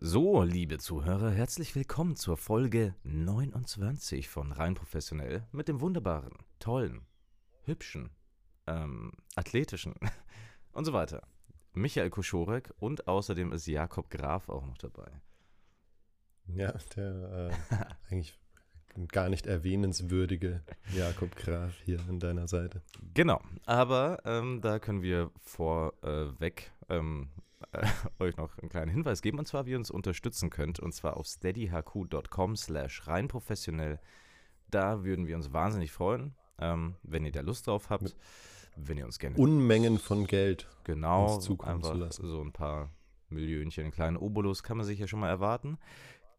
So, liebe Zuhörer, herzlich willkommen zur Folge 29 von Rein Professionell mit dem wunderbaren, tollen, hübschen, ähm, athletischen und so weiter. Michael Koschorek und außerdem ist Jakob Graf auch noch dabei. Ja, der äh, eigentlich gar nicht erwähnenswürdige Jakob Graf hier an deiner Seite. Genau, aber ähm, da können wir vorweg ähm, äh, euch noch einen kleinen Hinweis geben, und zwar, wie ihr uns unterstützen könnt, und zwar auf steadyhq.com slash reinprofessionell. Da würden wir uns wahnsinnig freuen, ähm, wenn ihr da Lust drauf habt, wenn ihr uns gerne... Unmengen von Geld genau, uns zukommen zu lassen. so ein paar Millionchen, einen kleinen Obolus kann man sich ja schon mal erwarten.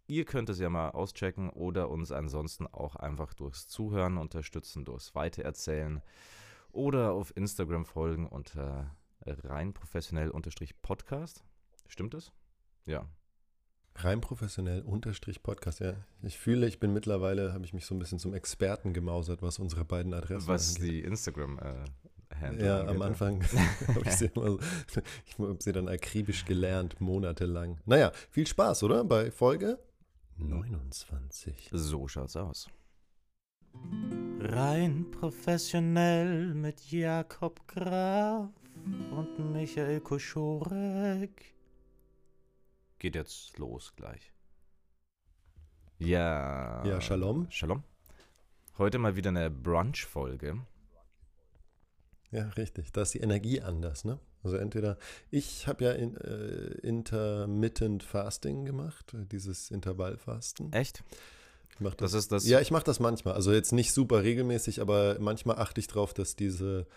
Ihr könnt es ja mal auschecken oder uns ansonsten auch einfach durchs Zuhören unterstützen, durchs Weitererzählen oder auf Instagram folgen unter rein professionell unterstrich Podcast. Stimmt es? Ja. Rein professionell unterstrich Podcast, ja. Ich fühle, ich bin mittlerweile, habe ich mich so ein bisschen zum Experten gemausert, was unsere beiden Adressen Was angeht. die Instagram äh, Handle Ja, am Anfang habe ich, sie immer so- ich hab sie dann akribisch gelernt, monatelang. Naja, viel Spaß, oder? Bei Folge 29. So schaut's aus. Rein professionell mit Jakob Graf und Michael Koschorek. Geht jetzt los gleich. Ja. Ja, Shalom. Shalom. Heute mal wieder eine Brunch-Folge. Ja, richtig. Da ist die Energie anders, ne? Also entweder, ich habe ja in, äh, Intermittent Fasting gemacht, dieses Intervallfasten. Echt? Ich mach Das ist das. Ja, ich mache das manchmal. Also jetzt nicht super regelmäßig, aber manchmal achte ich drauf, dass diese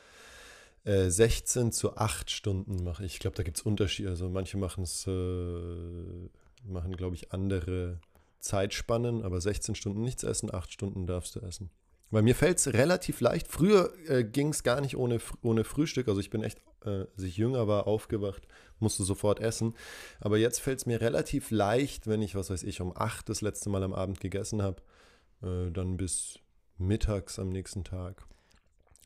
äh, 16 zu 8 Stunden mache. Ich glaube, da gibt es Unterschiede. Also manche machen es, äh, machen, glaube ich, andere Zeitspannen, aber 16 Stunden nichts essen, 8 Stunden darfst du essen. Weil mir fällt es relativ leicht. Früher äh, ging es gar nicht ohne, ohne Frühstück. Also ich bin echt, äh, als ich jünger war, aufgewacht, musste sofort essen. Aber jetzt fällt es mir relativ leicht, wenn ich, was weiß ich, um 8 das letzte Mal am Abend gegessen habe, äh, dann bis mittags am nächsten Tag,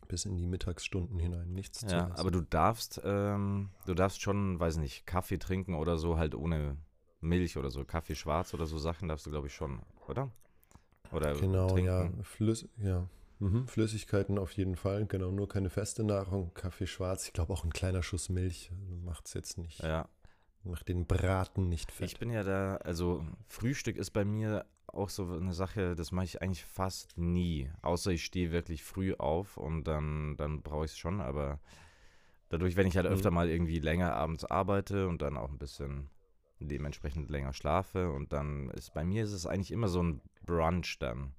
bis in die Mittagsstunden hinein nichts zu Ja, essen. aber du darfst, ähm, du darfst schon, weiß nicht, Kaffee trinken oder so, halt ohne Milch oder so. Kaffee schwarz oder so Sachen darfst du, glaube ich, schon, oder? Oder Genau, trinken. ja. Flüss, ja. Mhm. Flüssigkeiten auf jeden Fall, genau. Nur keine feste Nahrung. Kaffee schwarz, ich glaube auch ein kleiner Schuss Milch macht es jetzt nicht. Ja, Macht den Braten nicht fett. ich bin ja da, also Frühstück ist bei mir auch so eine Sache, das mache ich eigentlich fast nie. Außer ich stehe wirklich früh auf und dann, dann brauche ich es schon, aber dadurch, wenn ich halt Mhm. öfter mal irgendwie länger abends arbeite und dann auch ein bisschen dementsprechend länger schlafe und dann ist bei mir ist es eigentlich immer so ein Brunch dann.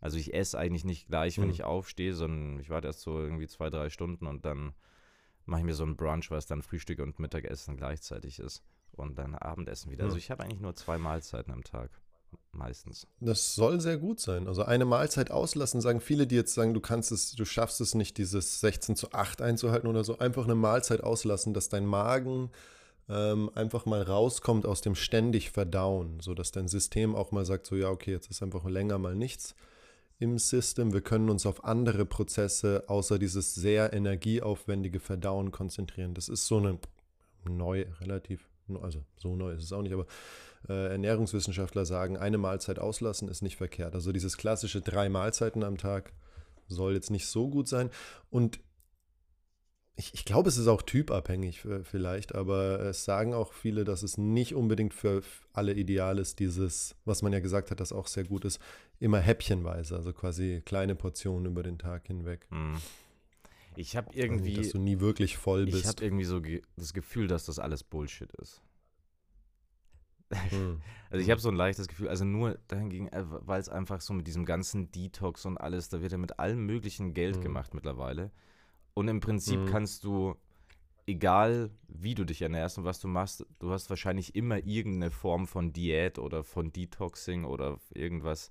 Also ich esse eigentlich nicht gleich, wenn Mhm. ich aufstehe, sondern ich warte erst so irgendwie zwei, drei Stunden und dann mache ich mir so ein Brunch, was dann Frühstück und Mittagessen gleichzeitig ist. Und dann Abendessen wieder. Mhm. Also ich habe eigentlich nur zwei Mahlzeiten am Tag. Meistens. Das soll sehr gut sein. Also eine Mahlzeit auslassen, sagen viele, die jetzt sagen, du kannst es, du schaffst es nicht, dieses 16 zu 8 einzuhalten oder so. Einfach eine Mahlzeit auslassen, dass dein Magen ähm, einfach mal rauskommt aus dem ständig Verdauen, sodass dein System auch mal sagt, so ja, okay, jetzt ist einfach länger mal nichts im System. Wir können uns auf andere Prozesse außer dieses sehr energieaufwendige Verdauen konzentrieren. Das ist so eine neu, relativ, also so neu ist es auch nicht, aber äh, Ernährungswissenschaftler sagen, eine Mahlzeit auslassen ist nicht verkehrt. Also dieses klassische drei Mahlzeiten am Tag soll jetzt nicht so gut sein. Und ich, ich glaube, es ist auch typabhängig vielleicht, aber es sagen auch viele, dass es nicht unbedingt für alle ideal ist, dieses, was man ja gesagt hat, das auch sehr gut ist, immer häppchenweise, also quasi kleine Portionen über den Tag hinweg. Hm. Ich habe irgendwie, dass du nie wirklich voll ich bist. habe irgendwie so ge das Gefühl, dass das alles Bullshit ist. Hm. Also ich habe so ein leichtes Gefühl, also nur dahingegen, äh, weil es einfach so mit diesem ganzen Detox und alles, da wird ja mit allem möglichen Geld Mhm. gemacht mittlerweile. Und im Prinzip Mhm. kannst du, egal wie du dich ernährst und was du machst, du hast wahrscheinlich immer irgendeine Form von Diät oder von Detoxing oder irgendwas.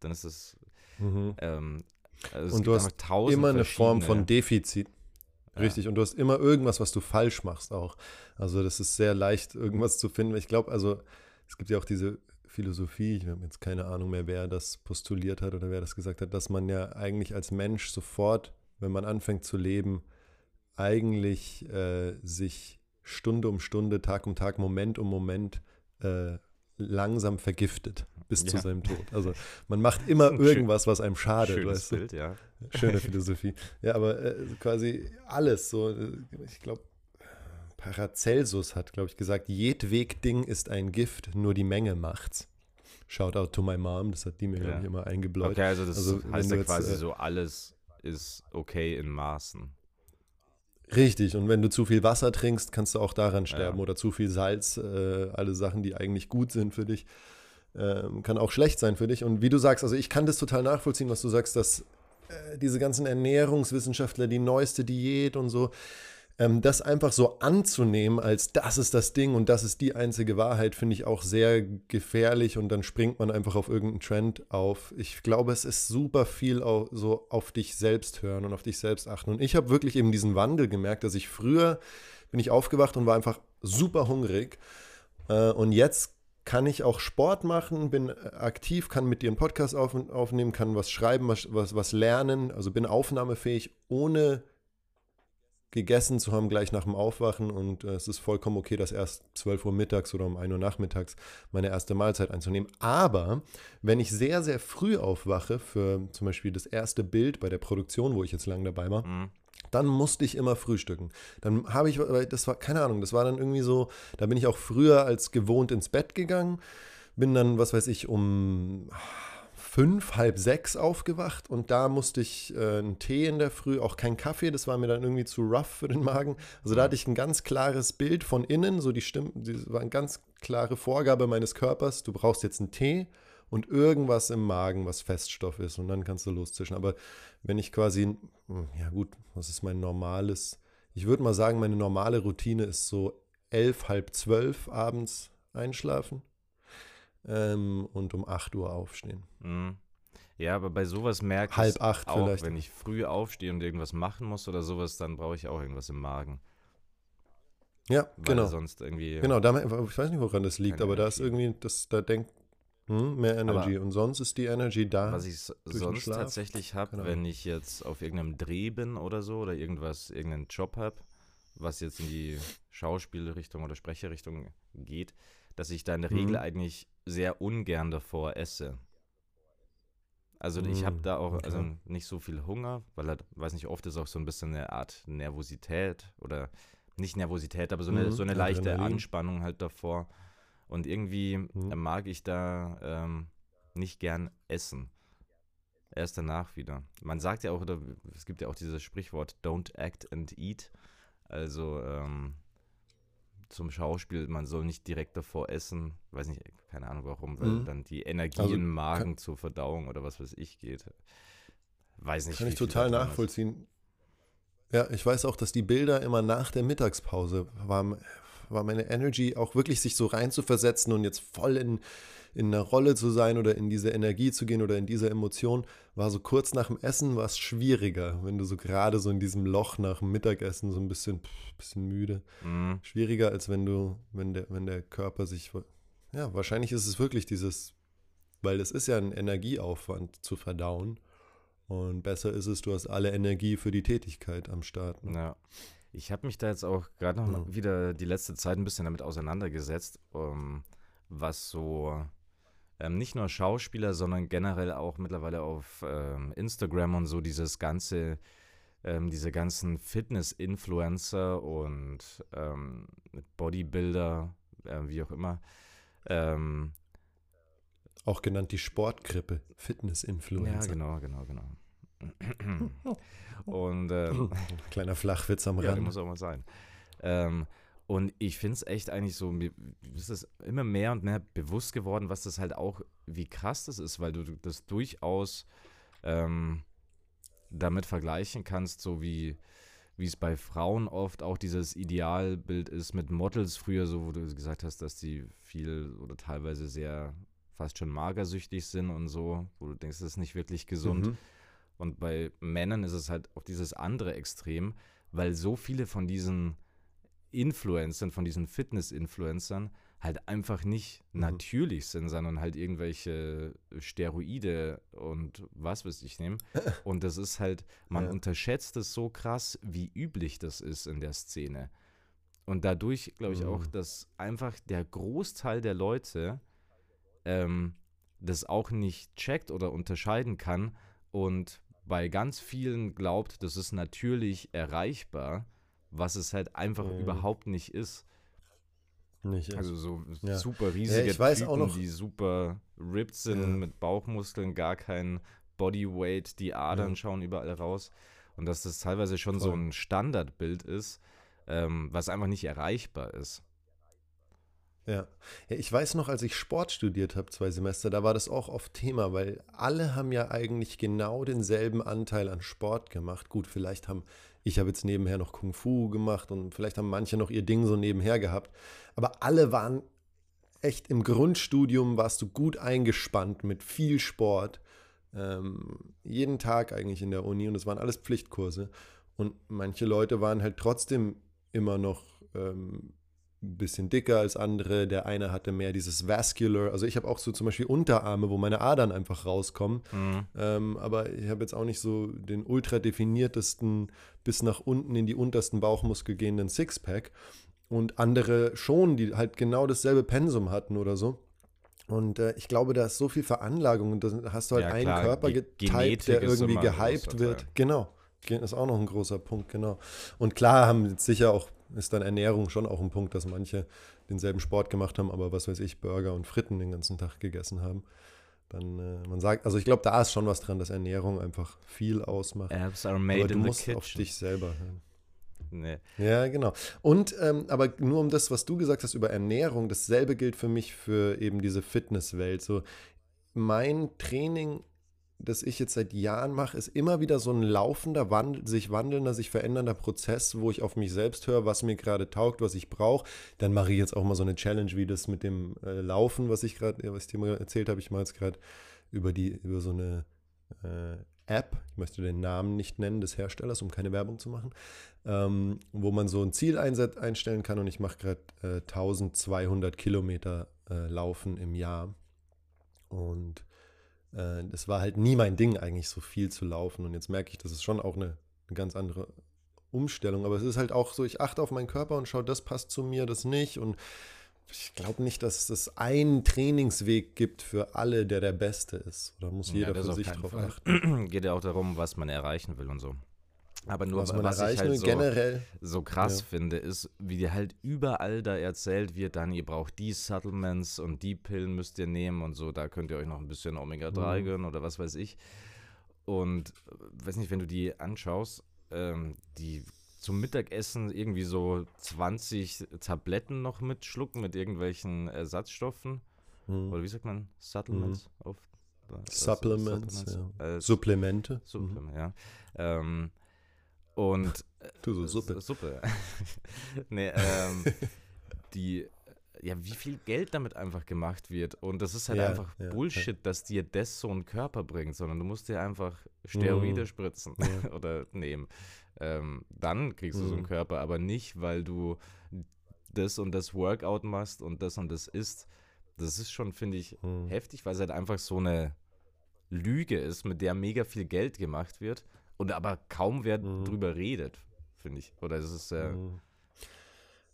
Dann ist es, Mhm. ähm, also Und du hast immer eine Form von Defizit. Richtig, und du hast immer irgendwas, was du falsch machst auch. Also das ist sehr leicht, irgendwas zu finden. Ich glaube, also es gibt ja auch diese Philosophie, ich habe jetzt keine Ahnung mehr, wer das postuliert hat oder wer das gesagt hat, dass man ja eigentlich als Mensch sofort, wenn man anfängt zu leben, eigentlich äh, sich Stunde um Stunde, Tag um Tag, Moment um Moment äh, langsam vergiftet bis ja. zu seinem Tod. Also man macht immer irgendwas, was einem schadet. Schönes weißt du? Bild, ja. Schöne Philosophie. Ja, aber äh, quasi alles so. Äh, ich glaube, Paracelsus hat, glaube ich, gesagt, jedweg Ding ist ein Gift, nur die Menge macht's. Shout out to my mom, das hat die mir, ja. glaube ich, immer eingebläut. Okay, also das also, heißt ja jetzt, quasi äh, so, alles ist okay in Maßen. Richtig, und wenn du zu viel Wasser trinkst, kannst du auch daran sterben. Ja. Oder zu viel Salz, äh, alle Sachen, die eigentlich gut sind für dich, äh, kann auch schlecht sein für dich. Und wie du sagst, also ich kann das total nachvollziehen, was du sagst, dass äh, diese ganzen Ernährungswissenschaftler, die neueste Diät und so, ähm, das einfach so anzunehmen, als das ist das Ding und das ist die einzige Wahrheit, finde ich auch sehr gefährlich und dann springt man einfach auf irgendeinen Trend auf. Ich glaube, es ist super viel auch so auf dich selbst hören und auf dich selbst achten. Und ich habe wirklich eben diesen Wandel gemerkt, dass ich früher bin ich aufgewacht und war einfach super hungrig. Äh, und jetzt kann ich auch Sport machen, bin aktiv, kann mit dir einen Podcast auf, aufnehmen, kann was schreiben, was, was, was lernen, also bin aufnahmefähig, ohne gegessen zu haben gleich nach dem Aufwachen und äh, es ist vollkommen okay, das erst 12 Uhr mittags oder um 1 Uhr nachmittags meine erste Mahlzeit einzunehmen. Aber wenn ich sehr, sehr früh aufwache für zum Beispiel das erste Bild bei der Produktion, wo ich jetzt lang dabei war, mhm. dann musste ich immer frühstücken. Dann habe ich, das war, keine Ahnung, das war dann irgendwie so, da bin ich auch früher als gewohnt ins Bett gegangen, bin dann, was weiß ich, um fünf, halb sechs aufgewacht und da musste ich äh, einen Tee in der Früh, auch kein Kaffee, das war mir dann irgendwie zu rough für den Magen. Also da hatte ich ein ganz klares Bild von innen, so die Stimme, das war eine ganz klare Vorgabe meines Körpers, du brauchst jetzt einen Tee und irgendwas im Magen, was Feststoff ist und dann kannst du loszischen. Aber wenn ich quasi, hm, ja gut, was ist mein normales, ich würde mal sagen, meine normale Routine ist so elf, halb zwölf abends einschlafen ähm, und um 8 Uhr aufstehen. Mhm. Ja, aber bei sowas merke Halb ich acht auch, vielleicht. wenn ich früh aufstehe und irgendwas machen muss oder sowas, dann brauche ich auch irgendwas im Magen. Ja, Weil genau. sonst irgendwie. Genau, da, ich weiß nicht, woran das liegt, aber Energy. da ist irgendwie, das, da denkt, hm, mehr Energy. Aber und sonst ist die Energy da. Was ich sonst tatsächlich habe, genau. wenn ich jetzt auf irgendeinem Dreh bin oder so oder irgendwas, irgendeinen Job habe, was jetzt in die Schauspielrichtung oder Sprecherrichtung geht, dass ich da in der mhm. Regel eigentlich sehr ungern davor esse. Also ich habe mm, da auch okay. also nicht so viel Hunger, weil halt, weiß nicht, oft ist auch so ein bisschen eine Art Nervosität oder nicht Nervosität, aber so eine, mhm, so eine leichte Adrenalin. Anspannung halt davor. Und irgendwie mhm. mag ich da ähm, nicht gern essen. Erst danach wieder. Man sagt ja auch, oder es gibt ja auch dieses Sprichwort, don't act and eat. Also ähm, zum Schauspiel, man soll nicht direkt davor essen, weiß nicht, keine Ahnung warum, weil mhm. dann die Energie also, im Magen zur Verdauung oder was weiß ich geht. Weiß nicht. Kann ich total nachvollziehen. Ja, ich weiß auch, dass die Bilder immer nach der Mittagspause waren, war meine Energy auch wirklich sich so rein zu versetzen und jetzt voll in, in einer Rolle zu sein oder in diese Energie zu gehen oder in diese Emotion, war so kurz nach dem Essen war es schwieriger, wenn du so gerade so in diesem Loch nach dem Mittagessen so ein bisschen, bisschen müde. Mhm. Schwieriger, als wenn du, wenn der, wenn der Körper sich, ja, wahrscheinlich ist es wirklich dieses, weil es ist ja ein Energieaufwand zu verdauen. Und besser ist es, du hast alle Energie für die Tätigkeit am Start. Ne? Ja. Ich habe mich da jetzt auch gerade noch ja. wieder die letzte Zeit ein bisschen damit auseinandergesetzt, um, ähm, was so ähm, nicht nur Schauspieler, sondern generell auch mittlerweile auf ähm, Instagram und so dieses ganze, ähm, diese ganzen Fitness-Influencer und ähm, Bodybuilder, äh, wie auch immer. Ähm, auch genannt die Sportgrippe, Fitness-Influencer. Ja, genau, genau, genau. und ähm, kleiner Flachwitz am Rand. Ja, muss auch mal sein. Ähm, und ich finde es echt eigentlich so, mir ist es immer mehr und mehr bewusst geworden, was das halt auch, wie krass das ist, weil du das durchaus ähm, damit vergleichen kannst, so wie wie es bei Frauen oft auch dieses Idealbild ist mit Models früher, so wo du gesagt hast, dass die viel oder teilweise sehr fast schon magersüchtig sind und so, wo du denkst, das ist nicht wirklich gesund. Mhm. Und bei Männern ist es halt auch dieses andere Extrem, weil so viele von diesen Influencern, von diesen Fitness-Influencern halt einfach nicht mhm. natürlich sind, sondern halt irgendwelche Steroide und was weiß ich nehmen. Und das ist halt, man ja. unterschätzt es so krass, wie üblich das ist in der Szene. und dadurch glaube ich auch, Mhm. dass einfach der Großteil der Leute ähm, das auch nicht checkt oder unterscheiden kann und bei ganz vielen glaubt, das ist natürlich erreichbar, was es halt einfach Mhm. überhaupt nicht ist. Nicht, Also so Ja. super riesige weiß Typen, noch- die super ripped sind, Ja. mit Bauchmuskeln, gar kein Bodyweight, die Adern Ja. schauen überall raus. Und dass das teilweise schon so Voll. ein Standardbild ist, ähm, was einfach nicht erreichbar ist. Ja. ja, ich weiß noch, als ich Sport studiert habe, zwei Semester, da war das auch oft Thema, weil alle haben ja eigentlich genau denselben Anteil an Sport gemacht. Gut, vielleicht haben, ich habe jetzt nebenher noch Kung Fu gemacht und vielleicht haben manche noch ihr Ding so nebenher gehabt, aber alle waren echt im Grundstudium, warst du gut eingespannt mit viel Sport, ähm, jeden Tag eigentlich in der Uni und es waren alles Pflichtkurse. Und manche Leute waren halt trotzdem immer noch ähm, ein bisschen dicker als andere. Der eine hatte mehr dieses Vascular. Also ich habe auch so zum Beispiel Unterarme, wo meine Adern einfach rauskommen. Mhm. Ähm, aber ich habe jetzt auch nicht so den ultra definiertesten bis nach unten in die untersten Bauchmuskel gehenden Sixpack. Und andere schon, die halt genau dasselbe Pensum hatten oder so. Und äh, ich glaube, da ist so viel Veranlagung und da hast du halt Ja, einen klar, Körper Ge- getypt, Genetik der irgendwie gehypt wird. Genau. Ge- Ist auch noch ein großer Punkt, genau. Und klar haben jetzt sicher auch, ist dann Ernährung schon auch ein Punkt, dass manche denselben Sport gemacht haben, aber was weiß ich, Burger und Fritten den ganzen Tag gegessen haben. Dann, äh, man sagt, also ich glaube, da ist schon was dran, dass Ernährung einfach viel ausmacht. Apps are aber made du in the musst kitchen. auf dich selber hören. Nee. Ja, genau. Und ähm, aber nur um das, was du gesagt hast über Ernährung, dasselbe gilt für mich für eben diese Fitnesswelt. So mein Training, das ich jetzt seit Jahren mache, ist immer wieder so ein laufender, wandel, sich wandelnder, sich verändernder Prozess, wo ich auf mich selbst höre, was mir gerade taugt, was ich brauche. Dann mache ich jetzt auch mal so eine Challenge wie das mit dem äh, Laufen, was ich gerade, was ich dir mal erzählt habe. Ich mache jetzt gerade über die über so eine äh, App, ich möchte den Namen nicht nennen des Herstellers, um keine Werbung zu machen, ähm, wo man so ein Ziel einstellen kann und ich mache gerade äh, 1200 Kilometer äh, Laufen im Jahr und äh, das war halt nie mein Ding eigentlich so viel zu laufen und jetzt merke ich, das ist schon auch eine, eine ganz andere Umstellung, aber es ist halt auch so, ich achte auf meinen Körper und schaue, das passt zu mir, das nicht und ich glaube nicht, dass es einen Trainingsweg gibt für alle, der der beste ist. Da muss jeder das für sich drauf Fall. achten. Geht ja auch darum, was man erreichen will und so. Aber nur, was man was ich halt so, generell. so krass Ja. finde, ist, wie dir halt überall da erzählt wird, dann ihr braucht die Supplements und die Pillen müsst ihr nehmen und so, da könnt ihr euch noch ein bisschen Omega-3 Mhm. gönnen oder was weiß ich. Und äh, weiß nicht, wenn du die anschaust, ähm, die zum Mittagessen irgendwie so 20 Tabletten noch mitschlucken mit irgendwelchen Ersatzstoffen. Hm. Oder wie sagt man? Supplements? Auf, äh, Supplements, Supplements? Äh, Supplemente. Mhm. Suppe, ja. Ähm, und Du so Suppe. S- Suppe. nee, ähm, die, ja, wie viel Geld damit einfach gemacht wird. Und das ist halt Ja, einfach ja, Bullshit, dass dir das so einen Körper bringt, sondern du musst dir einfach Steroide Mhm. spritzen Ja. oder nehmen. Ähm, dann kriegst du so einen Mhm. Körper, aber nicht, weil du das und das Workout machst und das und das isst. Das ist schon, finde ich, Hm. heftig, weil es halt einfach so eine Lüge ist, mit der mega viel Geld gemacht wird und aber kaum wer Mhm. drüber redet, finde ich. Oder es ist äh, Mhm.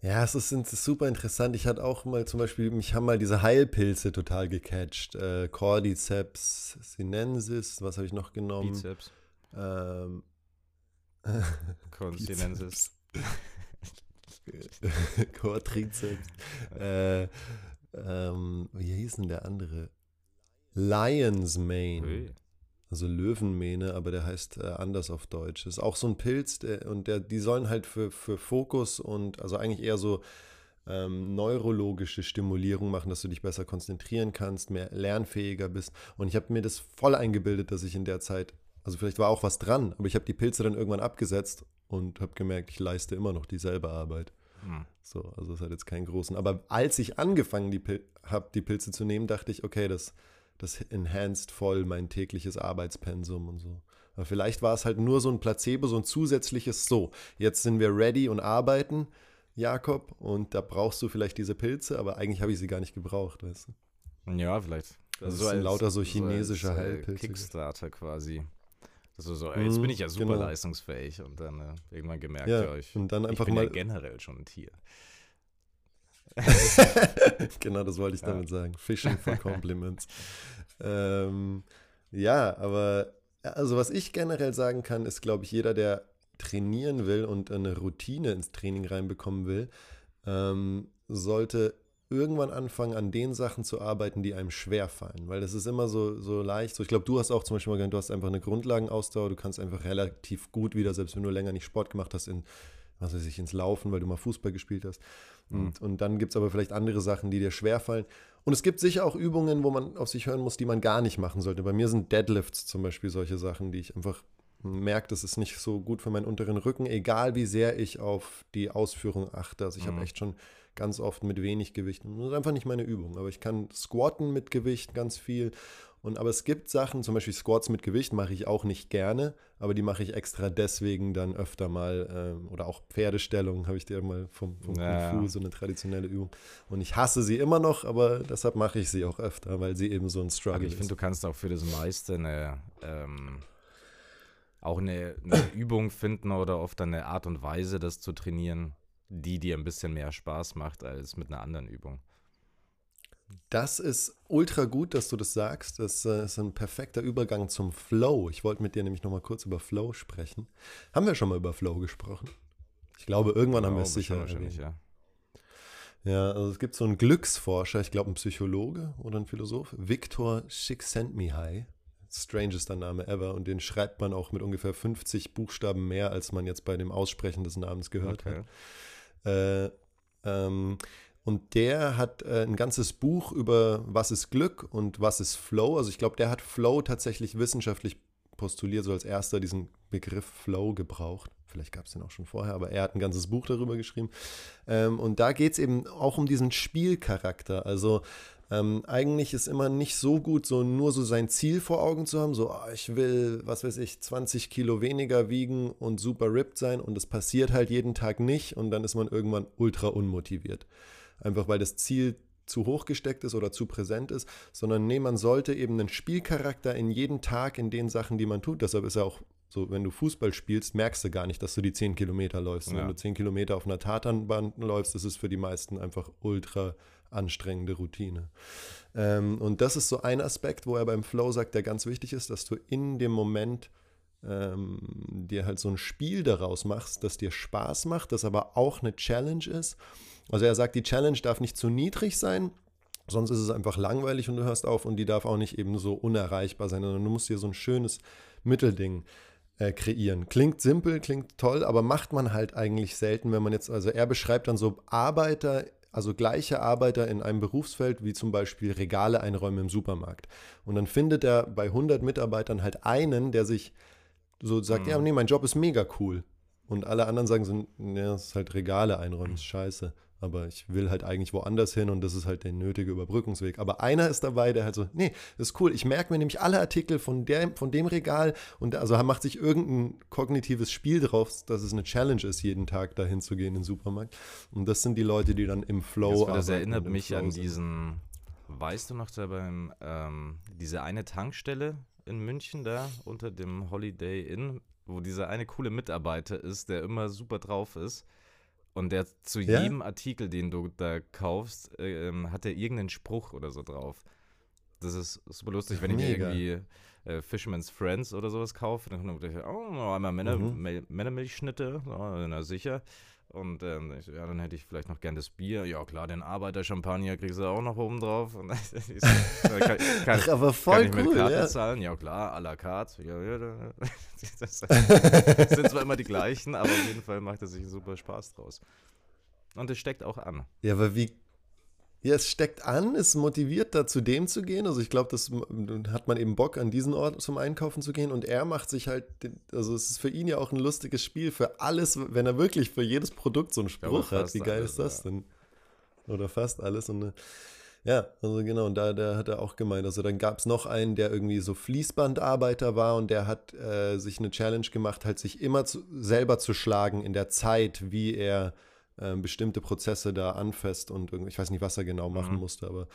Ja, es ist, es ist super interessant. Ich hatte auch mal zum Beispiel, mich haben mal diese Heilpilze total gecatcht. Äh, Cordyceps sinensis, was habe ich noch genommen? Bizeps, Ähm, Continensis. Quadrizeps. äh, ähm, wie hieß denn der andere? Lion's Mane. Ui. Also Löwenmähne, aber der heißt äh, anders auf Deutsch. Ist auch so ein Pilz der, und der, die sollen halt für, für Fokus und also eigentlich eher so ähm, neurologische Stimulierung machen, dass du dich besser konzentrieren kannst, mehr lernfähiger bist. Und ich habe mir das voll eingebildet, dass ich in der Zeit, also vielleicht war auch was dran, aber ich habe die Pilze dann irgendwann abgesetzt und habe gemerkt, ich leiste immer noch dieselbe Arbeit. Hm. So, also es hat jetzt keinen großen. Aber als ich angefangen habe, die Pilze zu nehmen, dachte ich, okay, das, das enhanced voll mein tägliches Arbeitspensum und so. Aber vielleicht war es halt nur so ein Placebo, so ein zusätzliches So. Jetzt sind wir ready und arbeiten, Jakob, und da brauchst du vielleicht diese Pilze, aber eigentlich habe ich sie gar nicht gebraucht, weißt du? Ja, vielleicht. Also es sind lauter so chinesische als, äh, Heilpilze. Kickstarter quasi. Das ist so, ey, jetzt Mhm, bin ich ja super genau. leistungsfähig und dann äh, irgendwann gemerkt, Ja, ja, ich, und dann ich einfach bin mal. ja generell schon ein Tier. genau, das wollte ich Ja. damit sagen. Fishing for Compliments. ähm, ja, aber also was ich generell sagen kann, ist, glaube ich, jeder, der trainieren will und eine Routine ins Training reinbekommen will, ähm, sollte irgendwann anfangen, an den Sachen zu arbeiten, die einem schwer fallen. Weil das ist immer so, so leicht. So, ich glaube, du hast auch zum Beispiel mal gesagt, du hast einfach eine Grundlagenausdauer, du kannst einfach relativ gut wieder, selbst wenn du länger nicht Sport gemacht hast, in, was weiß ich, ins Laufen, weil du mal Fußball gespielt hast. Und, und dann gibt es aber vielleicht andere Sachen, die dir schwerfallen. Und es gibt sicher auch Übungen, wo man auf sich hören muss, die man gar nicht machen sollte. Bei mir sind Deadlifts zum Beispiel solche Sachen, die ich einfach merke, das ist nicht so gut für meinen unteren Rücken, egal wie sehr ich auf die Ausführung achte. Also ich Mhm. habe echt schon ganz oft mit wenig Gewicht. Das ist einfach nicht meine Übung. Aber ich kann squatten mit Gewicht ganz viel. Und aber es gibt Sachen, zum Beispiel Squats mit Gewicht mache ich auch nicht gerne, aber die mache ich extra deswegen dann öfter mal. Ähm, oder auch Pferdestellung habe ich dir mal vom, vom Ja. Kung Fu, so eine traditionelle Übung. Und ich hasse sie immer noch, aber deshalb mache ich sie auch öfter, weil sie eben so ein Struggle Aber ich ist. finde, du kannst auch für das meiste eine, ähm, auch eine, eine Übung finden oder oft eine Art und Weise, das zu trainieren, die dir ein bisschen mehr Spaß macht als mit einer anderen Übung. Das ist ultra gut, dass du das sagst. Das äh, ist ein perfekter Übergang zum Flow. Ich wollte mit dir nämlich noch mal kurz über Flow sprechen. Haben wir schon mal über Flow gesprochen? Ich glaube, irgendwann haben wir es sicher. wahrscheinlich, ja. Ja, also es gibt so einen Glücksforscher, ich glaube ein Psychologe oder ein Philosoph, Viktor Csikszentmihalyi. Strangester Name ever. Und den schreibt man auch mit ungefähr 50 Buchstaben mehr, als man jetzt bei dem Aussprechen des Namens gehört Okay. hat. Äh, ähm, und der hat äh, ein ganzes Buch über was ist Glück und was ist Flow. Also ich glaube, der hat Flow tatsächlich wissenschaftlich postuliert, so als erster diesen Begriff Flow gebraucht. Vielleicht gab es den auch schon vorher, aber er hat ein ganzes Buch darüber geschrieben. Ähm, und da geht es eben auch um diesen Spielcharakter. Also ähm, eigentlich ist immer nicht so gut, so nur so sein Ziel vor Augen zu haben, so ah, ich will, was weiß ich, 20 Kilo weniger wiegen und super ripped sein und das passiert halt jeden Tag nicht und dann ist man irgendwann ultra unmotiviert. Einfach weil das Ziel zu hoch gesteckt ist oder zu präsent ist, sondern nee, man sollte eben einen Spielcharakter in jeden Tag in den Sachen, die man tut. Deshalb ist ja auch so, wenn du Fußball spielst, merkst du gar nicht, dass du die 10 Kilometer läufst. Ja. Wenn du 10 Kilometer auf einer Tatanbahn läufst, das ist für die meisten einfach ultra anstrengende Routine. Ähm, und das ist so ein Aspekt, wo er beim Flow sagt, der ganz wichtig ist, dass du in dem Moment ähm, dir halt so ein Spiel daraus machst, das dir Spaß macht, das aber auch eine Challenge ist. Also er sagt, die Challenge darf nicht zu niedrig sein, sonst ist es einfach langweilig und du hörst auf und die darf auch nicht eben so unerreichbar sein, sondern du musst dir so ein schönes Mittelding äh, kreieren. Klingt simpel, klingt toll, aber macht man halt eigentlich selten, wenn man jetzt, also er beschreibt dann so Arbeiter, also gleiche Arbeiter in einem Berufsfeld, wie zum Beispiel Regale einräumen im Supermarkt. Und dann findet er bei 100 Mitarbeitern halt einen, der sich so sagt, Mhm. ja, nee, mein Job ist mega cool. Und alle anderen sagen so, nee, das ist halt Regale einräumen, ist scheiße. Aber ich will halt eigentlich woanders hin und das ist halt der nötige Überbrückungsweg. Aber einer ist dabei, der halt so, nee, das ist cool. Ich merke mir nämlich alle Artikel von, der, von dem Regal und also macht sich irgendein kognitives Spiel drauf, dass es eine Challenge ist, jeden Tag dahin zu gehen in den Supermarkt. Und das sind die Leute, die dann im Flow Das, das erinnert mich Flow an sind. diesen, weißt du noch, da beim, ähm, diese eine Tankstelle in München da unter dem Holiday Inn, wo dieser eine coole Mitarbeiter ist, der immer super drauf ist und der zu Ja? jedem Artikel, den du da kaufst, ähm, hat er irgendeinen Spruch oder so drauf. Das ist super lustig, wenn ich mir irgendwie äh, Fisherman's Friends oder sowas kaufe, dann denke ich, oh, einmal Männer, Mhm. Männermilchschnitte, ja, na sicher. Und ähm, ich ja, dann hätte ich vielleicht noch gern das Bier. Ja, klar, den Arbeiter-Champagner kriegst du auch noch oben drauf. Und ich äh, kann, kann, Ach, aber kann voll ich mit cool, Karte ja. zahlen? Ja, klar, à la carte. Ja, ja, da- das sind zwar immer die gleichen, aber auf jeden Fall macht er sich super Spaß draus. Und es steckt auch an. Ja, aber wie. Ja, es steckt an, es motiviert da zu dem zu gehen. Also ich glaube, das hat man eben Bock, an diesen Ort zum Einkaufen zu gehen. Und er macht sich halt, also es ist für ihn ja auch ein lustiges Spiel für alles, wenn er wirklich für jedes Produkt so einen Spruch hat. Wie geil alles, ist das ja. denn? Oder fast alles. Und äh, ja, also genau, und da der hat er auch gemeint. Also dann gab es noch einen, der irgendwie so Fließbandarbeiter war und der hat äh, sich eine Challenge gemacht, halt sich immer zu, selber zu schlagen in der Zeit, wie er ähm, bestimmte Prozesse da anfasst und ich weiß nicht, was er genau machen Mhm. musste, aber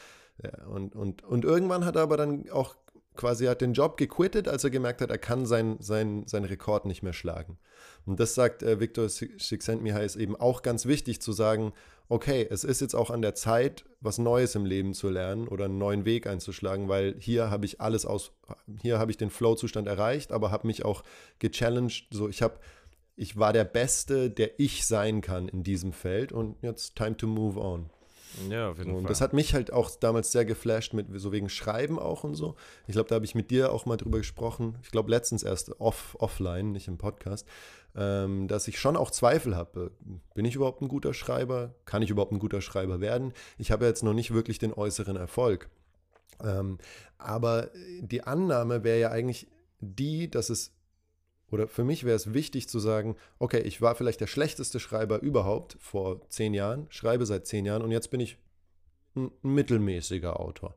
ja, und, und, und irgendwann hat er aber dann auch quasi hat den Job gequittet, als er gemerkt hat, er kann seinen sein, sein Rekord nicht mehr schlagen. Und das sagt äh, Victor Csikszentmihalyi ist eben auch ganz wichtig zu sagen, okay, es ist jetzt auch an der Zeit, was Neues im Leben zu lernen oder einen neuen Weg einzuschlagen, weil hier habe ich alles aus, hier habe ich den Flow-Zustand erreicht, aber habe mich auch gechallenged. So, ich habe, ich war der Beste, der ich sein kann in diesem Feld und jetzt time to move on. Ja, auf jeden und Fall. das hat mich halt auch damals sehr geflasht, mit so wegen Schreiben auch und so. Ich glaube, da habe ich mit dir auch mal drüber gesprochen. Ich glaube, letztens erst off, offline, nicht im Podcast, ähm, dass ich schon auch Zweifel habe. Bin ich überhaupt ein guter Schreiber? Kann ich überhaupt ein guter Schreiber werden? Ich habe jetzt noch nicht wirklich den äußeren Erfolg. Ähm, aber die Annahme wäre ja eigentlich die, dass es oder für mich wäre es wichtig zu sagen, okay, ich war vielleicht der schlechteste Schreiber überhaupt vor zehn Jahren, schreibe seit zehn Jahren und jetzt bin ich ein mittelmäßiger Autor.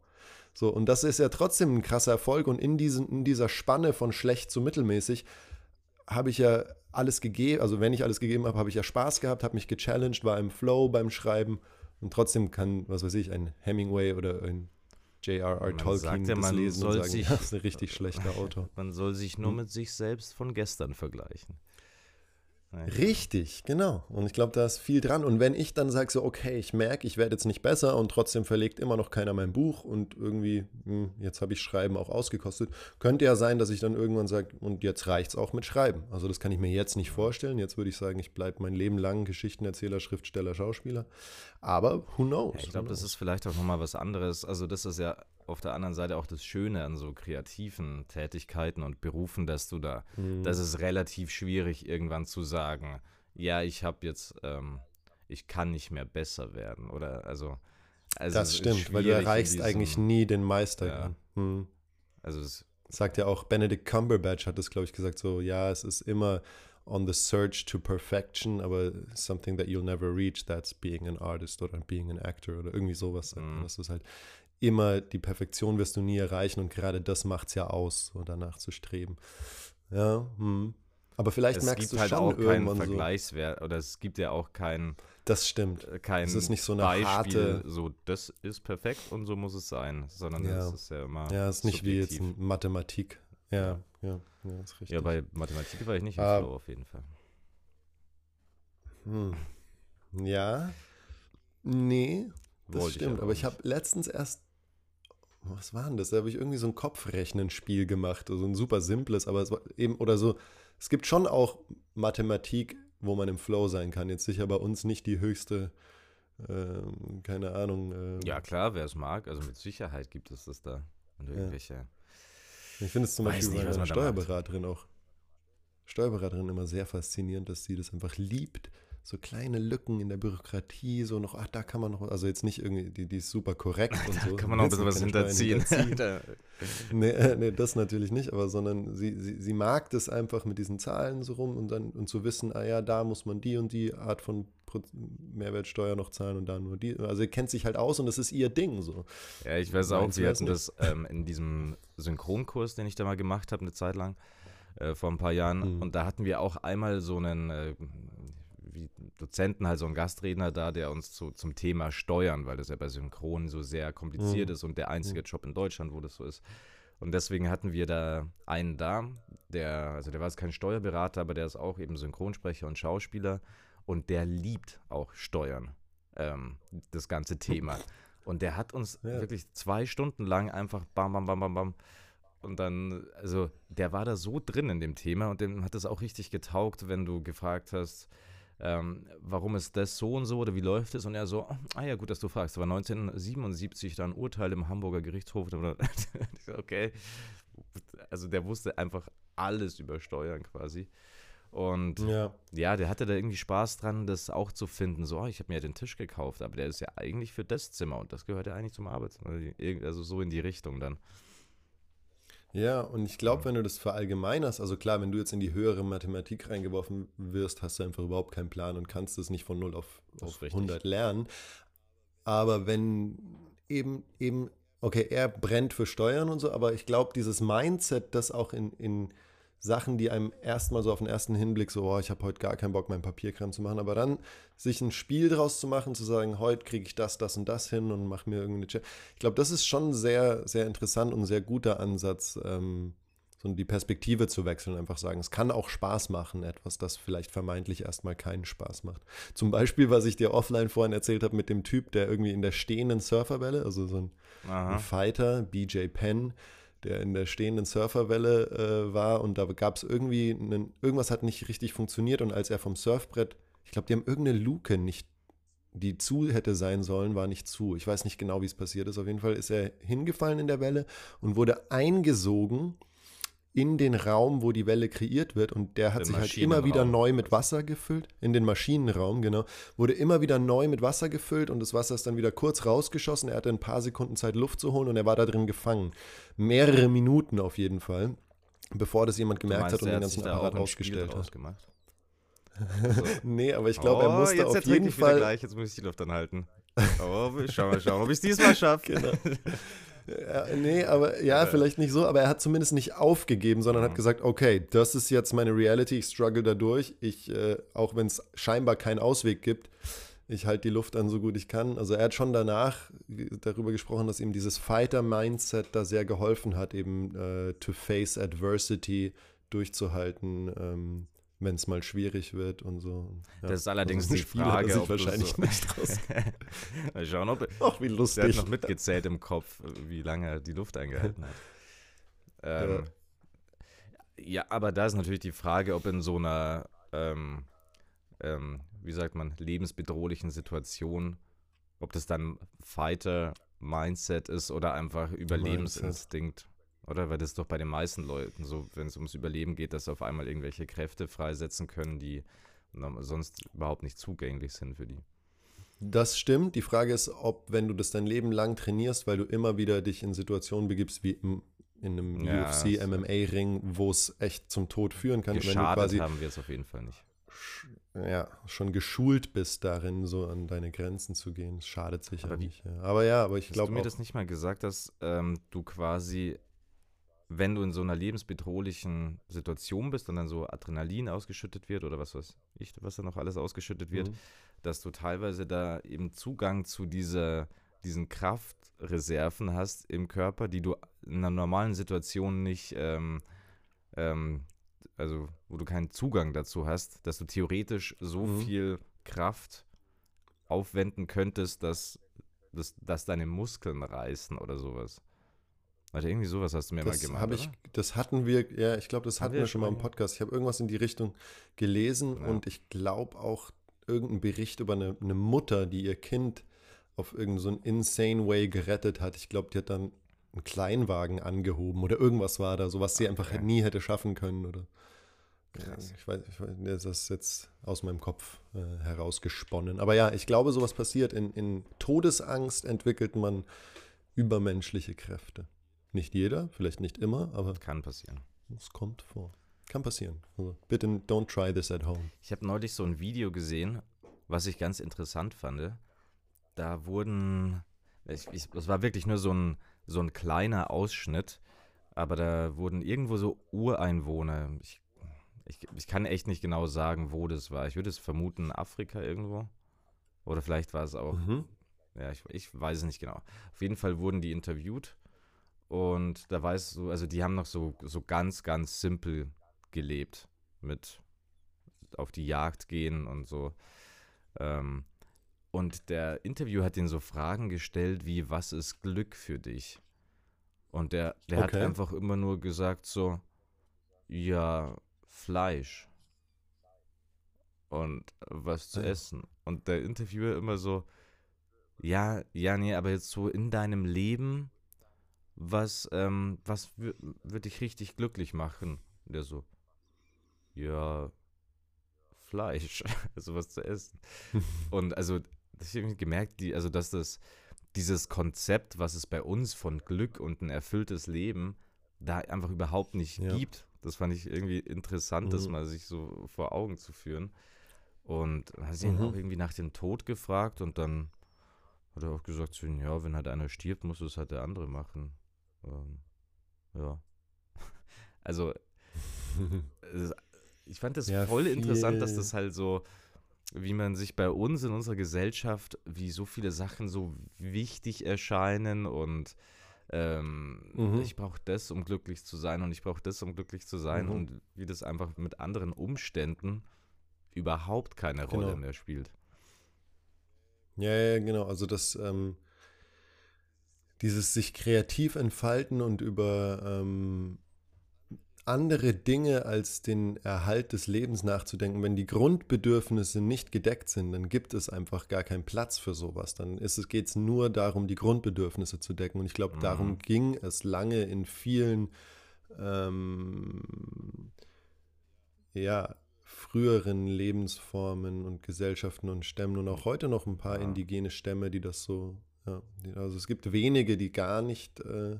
So, und das ist ja trotzdem ein krasser Erfolg und in, diesen, in dieser Spanne von schlecht zu mittelmäßig habe ich ja alles gegeben, also wenn ich alles gegeben habe, habe ich ja Spaß gehabt, habe mich gechallenged, war im Flow beim Schreiben und trotzdem kann, was weiß ich, ein Hemingway oder ein J.R.R. Tolkien ja, das lesen soll und sagen, sich, das ist ein richtig schlechter Autor. Man soll sich nur Hm. mit sich selbst von gestern vergleichen. Richtig, genau. Und ich glaube, da ist viel dran. Und wenn ich dann sage, so, okay, ich merke, ich werde jetzt nicht besser und trotzdem verlegt immer noch keiner mein Buch und irgendwie, hm, jetzt habe ich Schreiben auch ausgekostet, könnte ja sein, dass ich dann irgendwann sage, und jetzt reicht es auch mit Schreiben. Also das kann ich mir jetzt nicht vorstellen. Jetzt würde ich sagen, ich bleibe mein Leben lang Geschichtenerzähler, Schriftsteller, Schauspieler. Aber who knows? Ja, ich glaube, das ist vielleicht auch nochmal was anderes. Also das ist ja auf der anderen Seite auch das Schöne an so kreativen Tätigkeiten und Berufen, dass du da, Mhm. das ist relativ schwierig irgendwann zu sagen, ja, ich habe jetzt, ähm, ich kann nicht mehr besser werden oder also. also das stimmt, weil du erreichst diesem- eigentlich nie den Meister. Ja. Hm. Also es, sagt ja auch Benedict Cumberbatch hat das glaube ich gesagt so ja es ist immer on the search to perfection aber something that you'll never reach that's being an artist oder being an actor oder irgendwie sowas Mhm. man. das ist halt immer die Perfektion wirst du nie erreichen und gerade das macht es ja aus so danach zu streben ja hm. aber vielleicht es merkst du halt schon auch keinen irgendwann so Vergleichswert oder es gibt ja auch kein, das stimmt äh, kein Es ist nicht so eine Beispiel, harte- so das ist perfekt und so muss es sein, sondern Ja. es ist ja immer ja es ist nicht wie jetzt subjektiv. Mathematik ja ja ja ist richtig Ja, bei Mathematik war ich nicht im Ah. Flow auf jeden Fall. hm. ja nee Das Wollte stimmt, aber ich habe letztens erst, was war denn das? Da habe ich irgendwie so ein Kopfrechnen-Spiel gemacht, so ein super simples, aber es war eben, oder so, es gibt schon auch Mathematik, wo man im Flow sein kann. Jetzt sicher bei uns nicht die höchste, ähm, keine Ahnung. ähm, Ja, klar, wer es mag, also mit Sicherheit gibt es das da. Und irgendwelche. Ich finde es zum Weiß Beispiel bei einer. Steuerberaterin auch, Steuerberaterin immer sehr faszinierend, dass sie das einfach liebt. So kleine Lücken in der Bürokratie, so noch, ach, da kann man noch, also jetzt nicht irgendwie, die, die ist super korrekt und so. Kann man noch ein bisschen was hinterziehen. hinterziehen? Nee, äh, nee, das natürlich nicht, aber sondern sie, sie, sie mag das einfach mit diesen Zahlen so rum und dann und zu wissen, ah ja, da muss man die und die Art von Mehrwertsteuer noch zahlen und da nur die. Also sie kennt sich halt aus und das ist ihr Ding so. ja, ich weiß auch, wir hatten das ähm, in diesem Synchronkurs, den ich da mal gemacht habe, eine Zeit lang, äh, vor ein paar Jahren. Mhm. Und da hatten wir auch einmal so einen äh, wie Dozenten, halt so einen Gastredner da, der uns zu, zum Thema Steuern, weil das ja bei Synchron so sehr kompliziert Mhm. ist und der einzige Mhm. Job in Deutschland, wo das so ist. Und deswegen hatten wir da einen da, der, also der war jetzt kein Steuerberater, aber der ist auch eben Synchronsprecher und Schauspieler und der liebt auch Steuern, ähm, das ganze Thema. Und der hat uns Ja. wirklich zwei Stunden lang einfach bam, bam, bam, bam, bam. Und dann, also der war da so drin in dem Thema und dem hat es auch richtig getaugt, wenn du gefragt hast, ähm, warum ist das so und so oder wie läuft es? Und er so, ah ja, gut, dass du fragst. Da war 1977 dann Urteil im Hamburger Gerichtshof. Okay. Also der wusste einfach alles über Steuern quasi. Und Ja. ja, der hatte da irgendwie Spaß dran, das auch zu finden. So, oh, ich habe mir ja den Tisch gekauft, aber der ist ja eigentlich für das Zimmer und das gehört ja eigentlich zum Arbeitszimmer. Also so in die Richtung dann. Ja, und ich glaube, wenn du das verallgemeinerst, also klar, wenn du jetzt in die höhere Mathematik reingeworfen wirst, hast du einfach überhaupt keinen Plan und kannst es nicht von 0 auf, auf richtig. 100 lernen. Aber wenn eben, eben, okay, er brennt für Steuern und so, aber ich glaube, dieses Mindset, das auch in, in Sachen, die einem erstmal so auf den ersten Hinblick so, oh, ich habe heute gar keinen Bock, meinen Papierkram zu machen, aber dann sich ein Spiel draus zu machen, zu sagen, heute kriege ich das, das und das hin und mache mir irgendeine Chat. Ich glaube, das ist schon sehr, sehr interessant und ein sehr guter Ansatz, ähm, so die Perspektive zu wechseln, einfach sagen, es kann auch Spaß machen, etwas, das vielleicht vermeintlich erstmal keinen Spaß macht. Zum Beispiel, was ich dir offline vorhin erzählt habe mit dem Typ, der irgendwie in der stehenden Surferwelle, also so ein, ein Fighter, BJ Penn, der in der stehenden Surferwelle äh, war und da gab es irgendwie, einen, irgendwas hat nicht richtig funktioniert und als er vom Surfbrett, ich glaube, die haben irgendeine Luke nicht, die zu hätte sein sollen, war nicht zu. Ich weiß nicht genau, wie es passiert ist. Auf jeden Fall ist er hingefallen in der Welle und wurde eingesogen in den Raum, wo die Welle kreiert wird und der hat den sich halt immer wieder neu mit Wasser gefüllt, in den Maschinenraum, genau, wurde immer wieder neu mit Wasser gefüllt und das Wasser ist dann wieder kurz rausgeschossen, er hatte ein paar Sekunden Zeit Luft zu holen und er war da drin gefangen. Mehrere Minuten auf jeden Fall, bevor das jemand gemerkt meinst, hat und den ganzen Apparat ausgestellt hat. Gemacht? Also. nee, aber ich glaube, oh, er musste jetzt, auf jeden Fall... Gleich, jetzt muss ich die Luft anhalten. Oh, schau mal, schau mal, ob ich es diesmal schaffe. Genau. Ja, nee, aber ja, vielleicht nicht so, aber er hat zumindest nicht aufgegeben, sondern mhm. hat gesagt, okay, das ist jetzt meine Reality, ich struggle dadurch. Ich, äh, auch wenn es scheinbar keinen Ausweg gibt, ich halte die Luft an so gut ich kann. Also er hat schon danach darüber gesprochen, dass ihm dieses Fighter-Mindset da sehr geholfen hat, eben äh, to face adversity durchzuhalten. Ähm, wenn es mal schwierig wird und so. Ja, das ist allerdings also die Frage, ob wahrscheinlich so nicht raus. mal schauen, ob Ach, wie lustig. Der hat noch mitgezählt im Kopf, wie lange er die Luft eingehalten hat. Ähm, ja. ja. aber da ist natürlich die Frage, ob in so einer, ähm, ähm, wie sagt man, lebensbedrohlichen Situation, ob das dann Fighter-Mindset ist oder einfach Überlebensinstinkt. Oder? Weil das ist doch bei den meisten Leuten so, wenn es ums Überleben geht, dass sie auf einmal irgendwelche Kräfte freisetzen können, die sonst überhaupt nicht zugänglich sind für die. Das stimmt. Die Frage ist, ob, wenn du das dein Leben lang trainierst, weil du immer wieder dich in Situationen begibst, wie im, in einem ja, UFC, MMA-Ring, wo es echt zum Tod führen kann. Geschadet haben wir es auf jeden Fall nicht. Ja, schon geschult bist darin, so an deine Grenzen zu gehen. Das schadet sicher aber nicht. Ja. Aber ja, aber ich glaube. Hast du mir das nicht mal gesagt, dass ähm, du quasi wenn du in so einer lebensbedrohlichen Situation bist und dann so Adrenalin ausgeschüttet wird oder was weiß ich, was da noch alles ausgeschüttet wird, mhm. dass du teilweise da eben Zugang zu dieser, diesen Kraftreserven hast im Körper, die du in einer normalen Situation nicht, ähm, ähm, also wo du keinen Zugang dazu hast, dass du theoretisch so mhm. viel Kraft aufwenden könntest, dass, dass, dass deine Muskeln reißen oder sowas. Warte, irgendwie sowas hast du mir das mal gemacht. Ich, das hatten wir, ja, ich glaube, das hatten wir, wir schon mal im Podcast. Ich habe irgendwas in die Richtung gelesen ja. und ich glaube auch irgendeinen Bericht über eine, eine, Mutter, die ihr Kind auf irgendeinen so insane way gerettet hat. Ich glaube, die hat dann einen Kleinwagen angehoben oder irgendwas war da, so was sie einfach nie hätte schaffen können oder. Krass. Ich weiß, ich weiß, das ist jetzt aus meinem Kopf äh, herausgesponnen. Aber ja, ich glaube, sowas passiert. In, in Todesangst entwickelt man übermenschliche Kräfte. Nicht jeder, vielleicht nicht immer, aber. Kann passieren. Es kommt vor. Kann passieren. Also bitte don't try this at home. Ich habe neulich so ein Video gesehen, was ich ganz interessant fand. Da wurden. Es war wirklich nur so ein, so ein kleiner Ausschnitt, aber da wurden irgendwo so Ureinwohner. Ich, ich, ich kann echt nicht genau sagen, wo das war. Ich würde es vermuten, Afrika irgendwo. Oder vielleicht war es auch. Mhm. Ja, ich, ich weiß es nicht genau. Auf jeden Fall wurden die interviewt und da weißt du, also die haben noch so, so ganz, ganz simpel gelebt. Mit auf die Jagd gehen und so. Ähm, und der Interview hat ihnen so Fragen gestellt wie, was ist Glück für dich? Und der, der okay. hat einfach immer nur gesagt so, ja, Fleisch. Und was zu ja. essen. Und der Interviewer immer so, ja, ja, nee, aber jetzt so in deinem Leben was, ähm, was würde dich richtig glücklich machen? Der so, ja, Fleisch, also was zu essen. und also, ich habe gemerkt, die, also dass das, dieses Konzept, was es bei uns von Glück und ein erfülltes Leben da einfach überhaupt nicht ja. gibt. Das fand ich irgendwie interessant, mhm. das mal sich so vor Augen zu führen. Und hat sie ihn mhm. auch irgendwie nach dem Tod gefragt und dann hat er auch gesagt, ja, wenn halt einer stirbt, muss es halt der andere machen. Ähm, ja. Also, ich fand das ja, voll interessant, dass das halt so, wie man sich bei uns in unserer Gesellschaft, wie so viele Sachen so wichtig erscheinen und ähm, mhm. ich brauche das, um glücklich zu sein und ich brauche das, um glücklich zu sein mhm. und wie das einfach mit anderen Umständen überhaupt keine Rolle genau. mehr spielt. Ja, ja, genau. Also das, ähm, dieses sich kreativ entfalten und über ähm, andere Dinge als den Erhalt des Lebens nachzudenken. Wenn die Grundbedürfnisse nicht gedeckt sind, dann gibt es einfach gar keinen Platz für sowas. Dann geht es nur darum, die Grundbedürfnisse zu decken. Und ich glaube, mhm. darum ging es lange in vielen ähm, ja, früheren Lebensformen und Gesellschaften und Stämmen und auch heute noch ein paar ja. indigene Stämme, die das so, ja, also es gibt wenige, die gar nicht äh,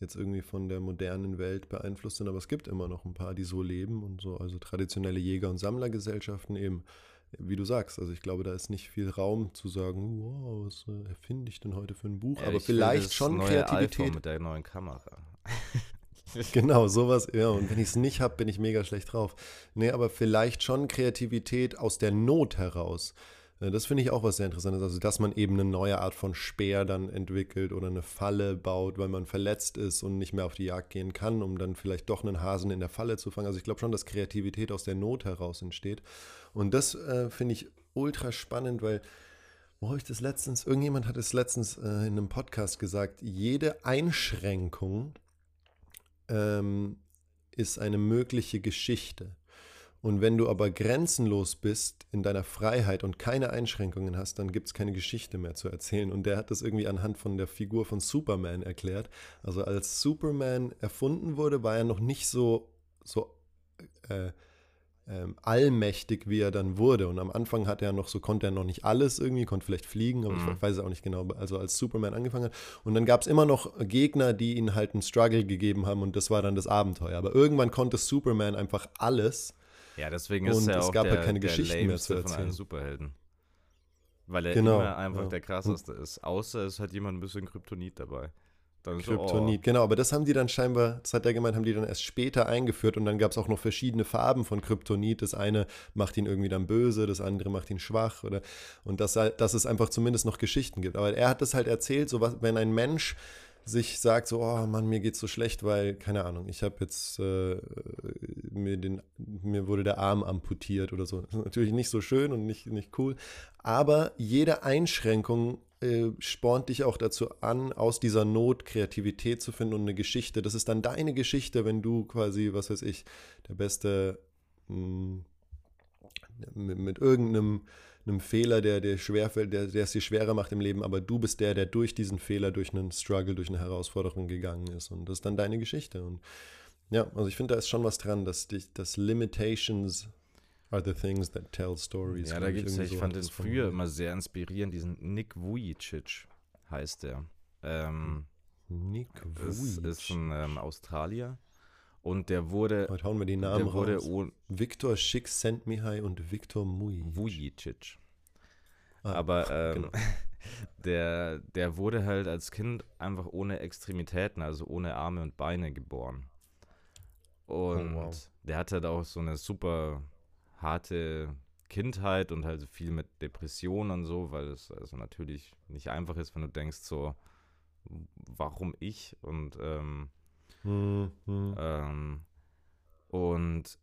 jetzt irgendwie von der modernen Welt beeinflusst sind, aber es gibt immer noch ein paar, die so leben und so, also traditionelle Jäger- und Sammlergesellschaften eben, wie du sagst, also ich glaube, da ist nicht viel Raum zu sagen, wow, was äh, erfinde ich denn heute für ein Buch, ja, aber vielleicht schon Kreativität. IPhone mit der neuen Kamera. genau, sowas, ja, und wenn ich es nicht habe, bin ich mega schlecht drauf. Nee, aber vielleicht schon Kreativität aus der Not heraus. Äh, das finde ich auch was sehr Interessantes. Also, dass man eben eine neue Art von Speer dann entwickelt oder eine Falle baut, weil man verletzt ist und nicht mehr auf die Jagd gehen kann, um dann vielleicht doch einen Hasen in der Falle zu fangen. Also, ich glaube schon, dass Kreativität aus der Not heraus entsteht. Und das äh, finde ich ultra spannend, weil, wo habe ich das letztens? Irgendjemand hat es letztens äh, in einem Podcast gesagt: jede Einschränkung ähm, ist eine mögliche Geschichte. Und wenn du aber grenzenlos bist in deiner Freiheit und keine Einschränkungen hast, dann gibt es keine Geschichte mehr zu erzählen. Und der hat das irgendwie anhand von der Figur von Superman erklärt. Also als Superman erfunden wurde, war er noch nicht so, so äh, ähm, allmächtig, wie er dann wurde. Und am Anfang hat er noch so, konnte er noch nicht alles irgendwie, konnte vielleicht fliegen, aber mhm. ich weiß es auch nicht genau. Also als Superman angefangen hat. Und dann gab es immer noch Gegner, die ihn halt einen Struggle gegeben haben und das war dann das Abenteuer. Aber irgendwann konnte Superman einfach alles ja, deswegen ist und er es auch gab der, halt keine Geschichten mehr zu erzählen. von allen Superhelden. Weil er genau, immer einfach ja. der krasseste ist. Außer es hat jemand ein bisschen Kryptonit dabei. Dann Kryptonit, so, oh. genau, aber das haben die dann scheinbar, das hat er gemeint, haben die dann erst später eingeführt und dann gab es auch noch verschiedene Farben von Kryptonit. Das eine macht ihn irgendwie dann böse, das andere macht ihn schwach oder und dass, dass es einfach zumindest noch Geschichten gibt. Aber er hat das halt erzählt, so was, wenn ein Mensch sich sagt, so, oh Mann, mir geht's so schlecht, weil, keine Ahnung, ich habe jetzt, äh, mir, den, mir wurde der Arm amputiert oder so. Das ist natürlich nicht so schön und nicht, nicht cool. Aber jede Einschränkung äh, spornt dich auch dazu an, aus dieser Not Kreativität zu finden und eine Geschichte. Das ist dann deine Geschichte, wenn du quasi, was weiß ich, der beste mh, hm, mit, mit irgendeinem einem Fehler, der dir schwerfällt, der, der es dir schwerer macht im Leben, aber du bist der, der durch diesen Fehler, durch einen Struggle, durch eine Herausforderung gegangen ist. Und das ist dann deine Geschichte. Und ja, also ich finde, da ist schon was dran, dass dich, dass Limitations are the things that tell stories. Ja, da gibt es, ich, so fand den früher immer sehr inspirierend, diesen Nick Vujicic heißt der. Ähm, Nick Vujicic. Ist, ist ein ähm, Australier. Und der wurde. Heute hauen wir die Namen wurde raus. Viktor Schick Sentmihai und Viktor Vujicic. Ah, Aber ähm, genau. der, der wurde halt als Kind einfach ohne Extremitäten, also ohne Arme und Beine geboren. Und oh, wow. der hatte halt auch so eine super harte Kindheit und halt viel mit Depressionen und so, weil es also natürlich nicht einfach ist, wenn du denkst so, warum ich? Und ähm, Mhm. Ähm, und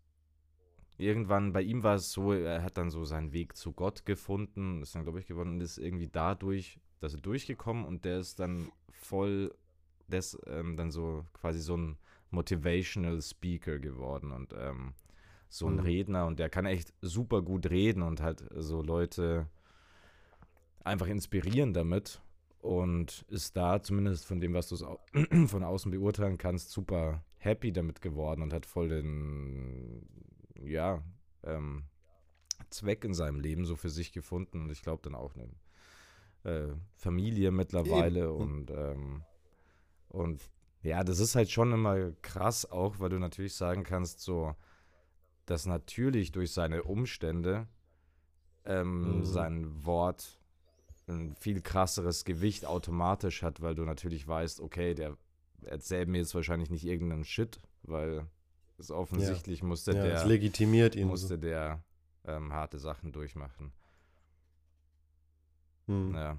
irgendwann bei ihm war es so, er hat dann so seinen Weg zu Gott gefunden, ist dann, glaube ich, gewonnen und ist irgendwie dadurch, dass er durchgekommen und der ist dann voll, des, ähm, dann so quasi so ein Motivational Speaker geworden und ähm, so ein mhm. Redner und der kann echt super gut reden und halt so Leute einfach inspirieren damit und ist da zumindest von dem, was du von außen beurteilen kannst, super happy damit geworden und hat voll den, ja, ähm, Zweck in seinem Leben so für sich gefunden und ich glaube dann auch eine äh, Familie mittlerweile Eben. und ähm, und ja, das ist halt schon immer krass auch, weil du natürlich sagen kannst, so, dass natürlich durch seine Umstände ähm, mhm. sein Wort ein viel krasseres Gewicht automatisch hat, weil du natürlich weißt, okay, der erzählt mir jetzt wahrscheinlich nicht irgendeinen Shit, weil ist offensichtlich ja. musste ja, der es legitimiert ihn. musste der ähm, harte Sachen durchmachen. Hm. Ja.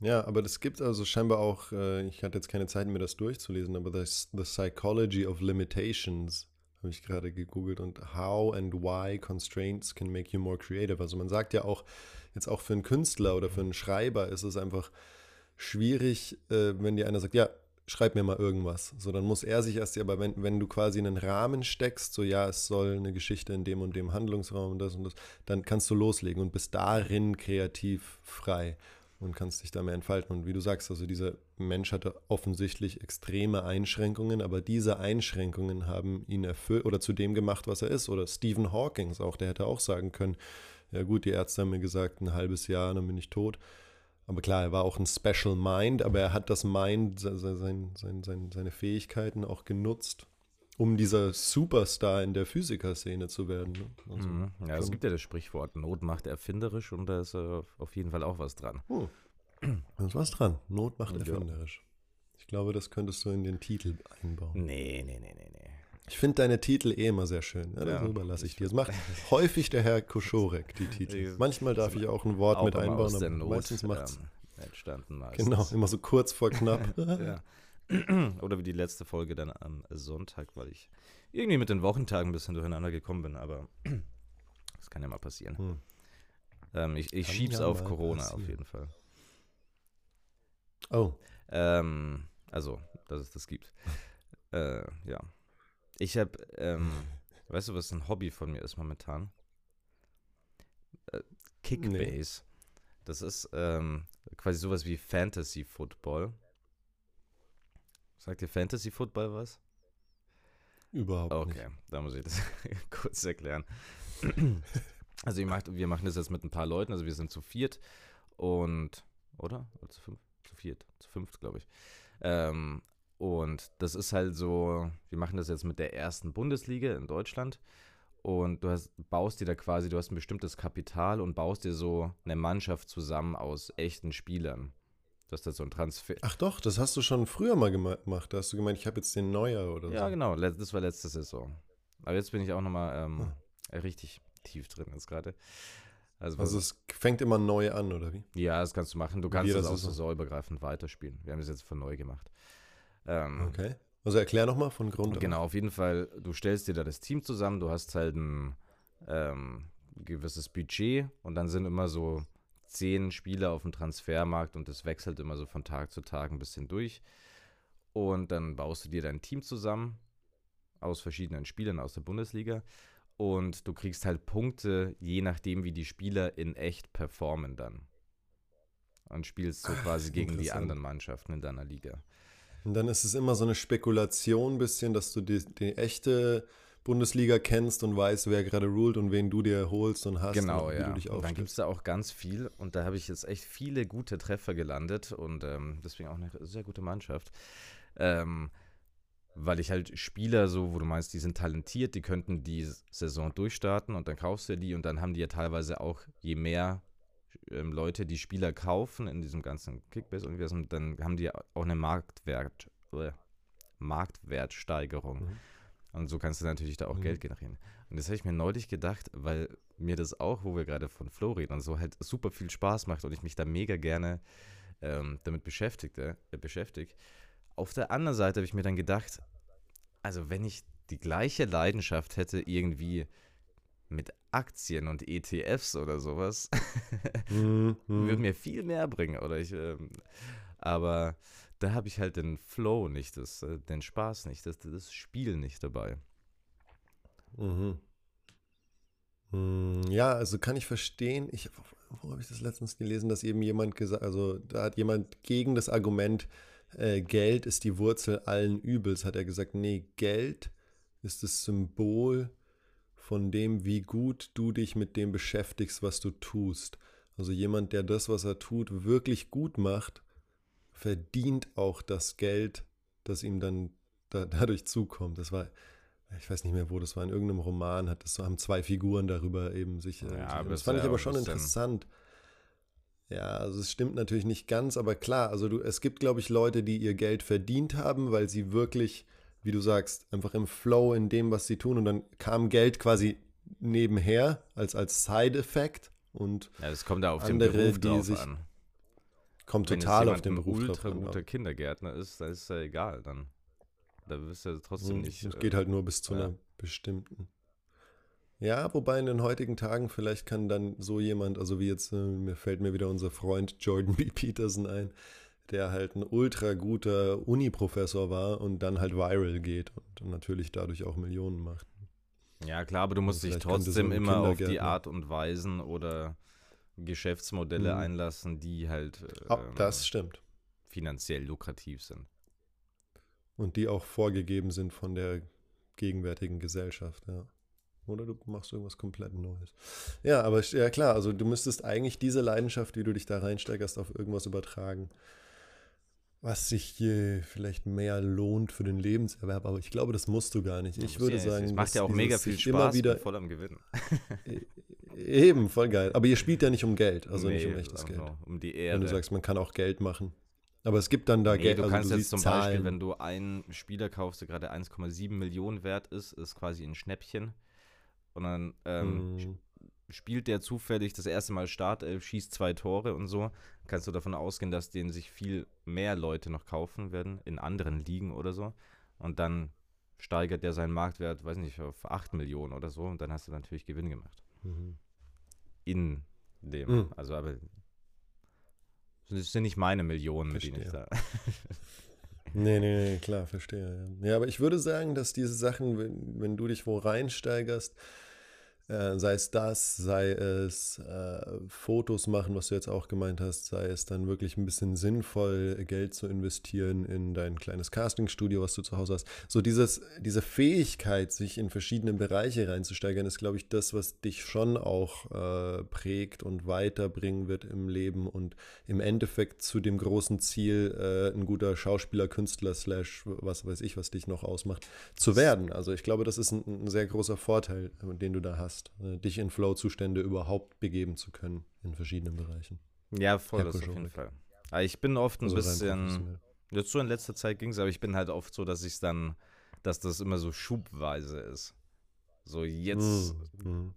Ja, aber das gibt also scheinbar auch, äh, ich hatte jetzt keine Zeit, mir das durchzulesen, aber das The Psychology of Limitations habe ich gerade gegoogelt und How and Why Constraints Can Make You More Creative. Also man sagt ja auch, jetzt auch für einen Künstler oder für einen Schreiber ist es einfach schwierig, äh, wenn dir einer sagt, ja, schreib mir mal irgendwas. So, dann muss er sich erst, aber wenn, wenn du quasi einen Rahmen steckst, so ja, es soll eine Geschichte in dem und dem Handlungsraum und das und das, dann kannst du loslegen und bist darin kreativ frei und kannst dich da mehr entfalten. Und wie du sagst, also dieser Mensch hatte offensichtlich extreme Einschränkungen, aber diese Einschränkungen haben ihn erfüllt oder zu dem gemacht, was er ist. Oder Stephen Hawking auch, der hätte auch sagen können, ja gut, die Ärzte haben mir gesagt, ein halbes Jahr, dann bin ich tot. Aber klar, er war auch ein Special Mind, aber er hat das Mind, sein, sein, sein, seine Fähigkeiten auch genutzt, um dieser Superstar in der Physikerszene zu werden. Ne? Also mhm. Ja, es gibt ja das Sprichwort, Not macht erfinderisch und da ist äh, auf jeden Fall auch was dran. Oh. Da ist was dran. Not macht erfinderisch. Ja. Ich glaube, das könntest du in den Titel einbauen. Nee, nee, nee, nee, nee. Ich finde deine Titel eh immer sehr schön. Ja, das ja, überlasse ich dir. Das macht häufig der Herr Koschorek, die Titel. Manchmal darf ich auch ein Wort auch mit einbauen, aber meistens macht es. Ähm, entstanden meistens. Genau, immer so kurz vor knapp. ja. Oder wie die letzte Folge dann am Sonntag, weil ich irgendwie mit den Wochentagen ein bisschen durcheinander gekommen bin, aber das kann ja mal passieren. Hm. Ähm, ich ich schieb's ja auf Corona passieren. auf jeden Fall. Oh. Ähm, also, dass es das gibt. äh, ja. Ich habe, ähm, weißt du, was ein Hobby von mir ist momentan? Äh, Kickbase. Nee. Das ist ähm, quasi sowas wie Fantasy Football. Sagt dir Fantasy Football was? Überhaupt okay, nicht. Okay, da muss ich das kurz erklären. also wir, macht, wir machen das jetzt mit ein paar Leuten, also wir sind zu viert und, oder? oder zu fünf? Zu viert, zu fünft, glaube ich. Ähm, und das ist halt so, wir machen das jetzt mit der ersten Bundesliga in Deutschland. Und du hast, baust dir da quasi, du hast ein bestimmtes Kapital und baust dir so eine Mannschaft zusammen aus echten Spielern. Das ist so ein Transfer. Ach doch, das hast du schon früher mal gemacht. Da hast du gemeint, ich habe jetzt den Neuer oder ja, so. Ja, genau. Das war letzte Saison. Aber jetzt bin ich auch nochmal ähm, hm. richtig tief drin jetzt gerade. Also, also es fängt immer neu an, oder wie? Ja, das kannst du machen. Du kannst es auch so saisonübergreifend weiterspielen. Wir haben es jetzt von neu gemacht. Ähm, okay. Also erklär nochmal von Grund auf. Genau, auf jeden Fall. Du stellst dir da das Team zusammen. Du hast halt ein ähm, gewisses Budget und dann sind immer so zehn Spieler auf dem Transfermarkt und das wechselt immer so von Tag zu Tag ein bisschen durch. Und dann baust du dir dein Team zusammen aus verschiedenen Spielern aus der Bundesliga und du kriegst halt Punkte, je nachdem, wie die Spieler in echt performen dann. Und spielst so quasi gegen die anderen Mannschaften in deiner Liga. Und dann ist es immer so eine Spekulation, bisschen, dass du die, die echte Bundesliga kennst und weißt, wer gerade ruled und wen du dir holst und hast. Genau, und ja. und dann gibt es da auch ganz viel und da habe ich jetzt echt viele gute Treffer gelandet und ähm, deswegen auch eine sehr gute Mannschaft. Ähm, weil ich halt Spieler so, wo du meinst, die sind talentiert, die könnten die Saison durchstarten und dann kaufst du die und dann haben die ja teilweise auch, je mehr ähm, Leute die Spieler kaufen in diesem ganzen Kickbase-Universum, dann haben die auch eine Marktwert, äh, Marktwertsteigerung. Mhm. Und so kannst du natürlich da auch mhm. Geld generieren. Und das habe ich mir neulich gedacht, weil mir das auch, wo wir gerade von Flo reden und so, halt super viel Spaß macht und ich mich da mega gerne ähm, damit beschäftigte, äh, beschäftige. Auf der anderen Seite habe ich mir dann gedacht, also wenn ich die gleiche Leidenschaft hätte, irgendwie mit Aktien und ETFs oder sowas, mhm. würde mir viel mehr bringen. Oder ich, ähm, aber da habe ich halt den Flow nicht, das, äh, den Spaß nicht, das, das Spiel nicht dabei. Mhm. Hm, ja, also kann ich verstehen. Ich, wo habe ich das letztens gelesen, dass eben jemand gesagt, also da hat jemand gegen das Argument, äh, Geld ist die Wurzel allen Übels, hat er gesagt, nee, Geld ist das Symbol von dem, wie gut du dich mit dem beschäftigst, was du tust. Also jemand, der das, was er tut, wirklich gut macht, verdient auch das Geld, das ihm dann da, dadurch zukommt. Das war, ich weiß nicht mehr, wo das war, in irgendeinem Roman hat das, haben zwei Figuren darüber eben sich. Äh, ja, das fand ich aber schon interessant. Ja, also es stimmt natürlich nicht ganz, aber klar, also du, es gibt, glaube ich, Leute, die ihr Geld verdient haben, weil sie wirklich wie du sagst, einfach im Flow in dem, was sie tun und dann kam Geld quasi nebenher als, als Side-Effekt und Ja, das kommt da auf andere, den Beruf die drauf sich an. Kommt Wenn total auf den ein Beruf drauf ultra guter ja. Kindergärtner ist, dann ist ja egal dann. Da wirst du ja trotzdem Mhm, nicht. Es äh, geht halt nur bis zu ja. einer bestimmten. Ja, wobei in den heutigen Tagen vielleicht kann dann so jemand, also wie jetzt, äh, mir fällt mir wieder unser Freund Jordan B. Peterson ein, der halt ein ultra guter Uni-Professor war und dann halt viral geht und natürlich dadurch auch Millionen macht. Ja, klar, aber du musst dich vielleicht könnte so trotzdem ein immer auf die Art und Weisen oder Geschäftsmodelle Mhm. einlassen, die halt Ah, ähm, das stimmt. finanziell lukrativ sind. Und die auch vorgegeben sind von der gegenwärtigen Gesellschaft, ja. Oder du machst irgendwas komplett Neues. Ja, aber ja klar, also du müsstest eigentlich diese Leidenschaft, wie du dich da reinsteigerst, auf irgendwas übertragen, was sich äh, vielleicht mehr lohnt für den Lebenserwerb. Aber ich glaube, das musst du gar nicht. Ich würde Ja, sagen, es macht ja auch mega viel Spaß, Immer wieder, voll am Gewinnen. eben, voll geil. Aber ihr spielt ja nicht um Geld, also nicht Nee, um echtes einfach Geld. Um die Wenn Erde. du sagst, man kann auch Geld machen. Aber es gibt dann da nee, Geld, du also kannst du jetzt zum Zahlen. Beispiel, wenn du einen Spieler kaufst, der gerade 1,7 Millionen wert ist, ist quasi ein Schnäppchen. Und dann ähm, Hm. Spielt der zufällig das erste Mal Startelf, schießt zwei Tore und so, kannst du davon ausgehen, dass den sich viel mehr Leute noch kaufen werden, in anderen Ligen oder so. Und dann steigert der seinen Marktwert, weiß nicht, auf 8 Millionen oder so. Und dann hast du natürlich Gewinn gemacht. Mhm. In dem. Mhm. Also, aber. Das sind nicht meine Millionen, mit denen ich da. Nee, nee, nee, klar, verstehe. Ja. ja, aber ich würde sagen, dass diese Sachen, wenn, wenn du dich wo reinsteigerst, äh, sei es das, sei es äh, Fotos machen, was du jetzt auch gemeint hast, sei es dann wirklich ein bisschen sinnvoll, Geld zu investieren in dein kleines Castingstudio, was du zu Hause hast. So dieses, diese Fähigkeit, sich in verschiedene Bereiche reinzusteigern, ist, glaube ich, das, was dich schon auch äh, prägt und weiterbringen wird im Leben und im Endeffekt zu dem großen Ziel, äh, ein guter Schauspieler, Künstler, slash, was weiß ich, was dich noch ausmacht, zu werden. Also ich glaube, das ist ein, ein sehr großer Vorteil, den du da hast, äh, dich in Flow-Zustände überhaupt begeben zu können in verschiedenen Bereichen. Ja, voll, Herr das auf jeden. Fall. Aber ich bin oft ein Also bisschen. Jetzt so in letzter Zeit ging es, aber ich bin halt oft so, dass ich dann, dass das immer so schubweise ist. So jetzt Mm, mm.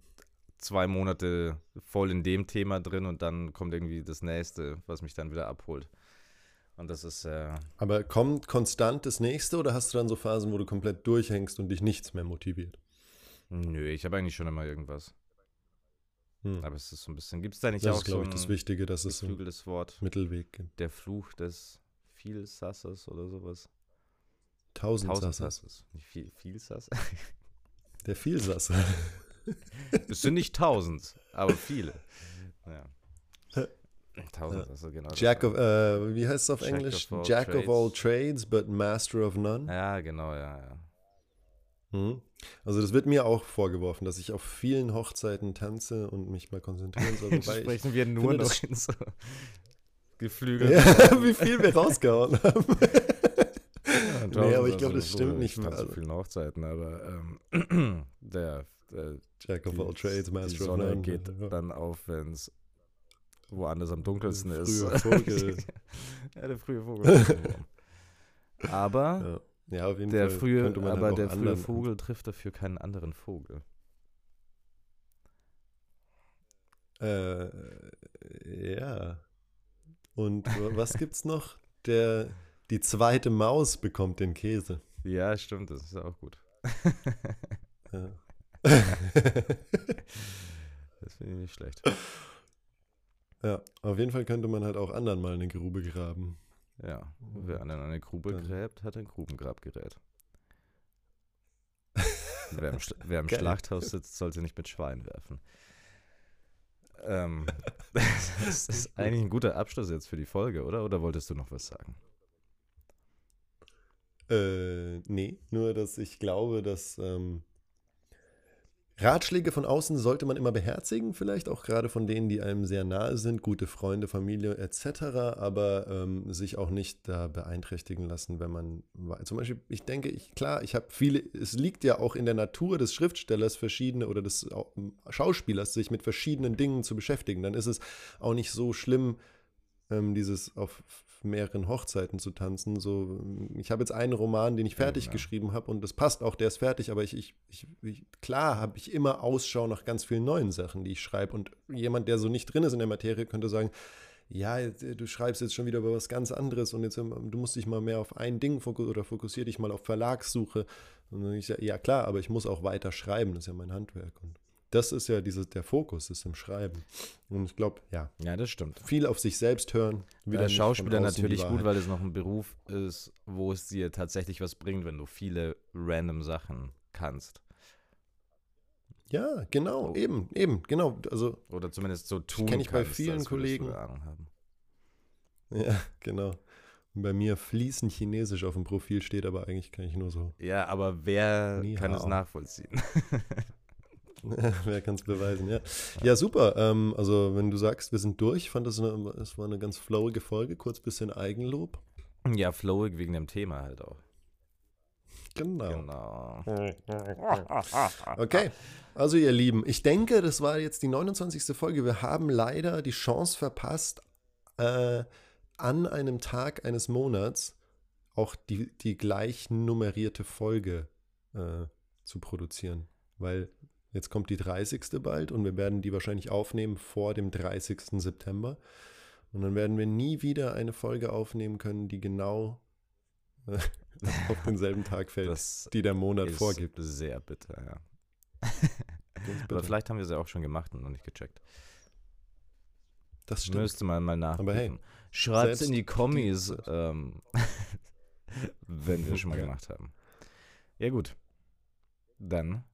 zwei Monate voll in dem Thema drin und dann kommt irgendwie das nächste, was mich dann wieder abholt. Und das ist, äh, Aber kommt konstant das nächste oder hast du dann so Phasen, wo du komplett durchhängst und dich nichts mehr motiviert? Nö, ich habe eigentlich schon immer irgendwas. Hm. Aber es ist so ein bisschen, gibt es da nicht Das auch ist, glaube so ich, das ein Wichtige, dass es geflügeltes Wort? Mittelweg gibt. Der Fluch des Vielsasses oder sowas? Tausend, Tausend. Sasses. Nicht viel, Vielsass? Der Vielsasser. es sind nicht tausend, aber viele. Ja. Tausend Ja. Sasser, genau. Jack of, äh, wie heißt es auf Jack Englisch? of Jack of all trades. trades, but master of none. Ja, genau, ja, ja. Mhm. Also das wird mir auch vorgeworfen, dass ich auf vielen Hochzeiten tanze und mich mal konzentrieren soll. Wobei ich, sprechen wir nur noch in so Geflügel. ja, wie viel wir rausgehauen haben. nee, aber ich glaube, das stimmt nicht. Ich Also, zu vielen Hochzeiten, aber ähm, der, der Jack of die, all trades, die master of Sonne none. geht Ja. dann auf, wenn es woanders am dunkelsten Der ist. frühe Vogel. ja, der frühe Vogel. aber Ja. Ja, auf jeden der Fall frühe, könnte man aber halt der frühe Vogel trifft dafür keinen anderen Vogel. Äh, ja. Und wa- was gibt's noch? Der, die zweite Maus bekommt den Käse. Ja, stimmt, das ist auch gut. Ja. Das finde ich nicht schlecht. ja, auf jeden Fall könnte man halt auch anderen mal eine Grube graben. Ja, wer an eine Grube gräbt, hat ein Grubengrabgerät. wer im, wer im. Schlachthaus sitzt, sollte nicht mit Schwein werfen. Ähm, das ist eigentlich ein guter Abschluss jetzt für die Folge, oder? Oder wolltest du noch was sagen? Äh, nee, nur dass ich glaube, dass ähm, Ratschläge von außen sollte man immer beherzigen, vielleicht auch gerade von denen, die einem sehr nahe sind, gute Freunde, Familie etc., aber ähm, sich auch nicht da beeinträchtigen lassen, wenn man zum Beispiel, ich denke, ich, klar, ich habe viele, es liegt ja auch in der Natur des Schriftstellers verschiedene oder des au- Schauspielers, sich mit verschiedenen Dingen zu beschäftigen. Dann ist es auch nicht so schlimm, ähm, dieses auf mehreren Hochzeiten zu tanzen. So, ich habe jetzt einen Roman, den ich fertig ja, geschrieben habe und das passt auch, der ist fertig, aber ich, ich, ich, ich klar habe ich immer Ausschau nach ganz vielen neuen Sachen, die ich schreibe. Und jemand, der so nicht drin ist in der Materie, könnte sagen, ja, du schreibst jetzt schon wieder über was ganz anderes und jetzt du musst dich mal mehr auf ein Ding fokussieren oder fokussier dich mal auf Verlagssuche. Und ich sage, ja klar, aber ich muss auch weiter schreiben, das ist ja mein Handwerk. Und das ist ja dieses, der Fokus ist im Schreiben. Und ich glaube, ja. Ja, das stimmt. Viel auf sich selbst hören. Wieder Schauspieler natürlich gut, weil es noch ein Beruf ist, wo es dir tatsächlich was bringt, wenn du viele random Sachen kannst. Ja, genau, oh. eben, eben, genau. Also, Oder zumindest so tun Kenne ich bei vielen Kollegen. Ja, genau. Und bei mir fließend Chinesisch auf dem Profil steht, aber eigentlich kann ich nur so. Ja, aber wer kann es nachvollziehen? Wer kann es beweisen, ja. Ja, super. Ähm, also, wenn du sagst, wir sind durch, ich fand das, eine, das war eine ganz flowige Folge, kurz bisschen Eigenlob. Ja, flowig wegen dem Thema halt auch. Genau. genau. Okay, also ihr Lieben, ich denke, das war jetzt die 29. Folge. Wir haben leider die Chance verpasst, äh, an einem Tag eines Monats auch die, die gleich nummerierte Folge äh, zu produzieren. Weil Jetzt kommt die 30. bald und wir werden die wahrscheinlich aufnehmen vor dem 30. September. Und dann werden wir nie wieder eine Folge aufnehmen können, die genau äh, auf denselben Tag fällt, das die der Monat vorgibt. Sehr bitter, ja. Aber vielleicht haben wir sie auch schon gemacht und noch nicht gecheckt. Das stimmt. Müsste man mal nach. Aber hey, schreibt es in die Kommis, ähm, wenn wir es schon mal gemacht haben. Ja gut, dann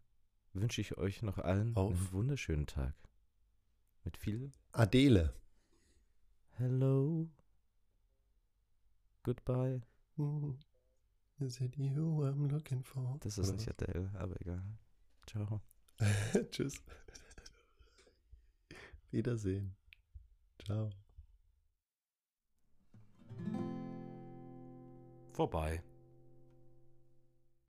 wünsche ich euch noch allen Auf. einen wunderschönen Tag. Mit viel Adele. Hello. Goodbye. Is it you I'm looking for? Das ist nicht Adele, aber egal. Ciao. Tschüss. Wiedersehen. Ciao. Vorbei.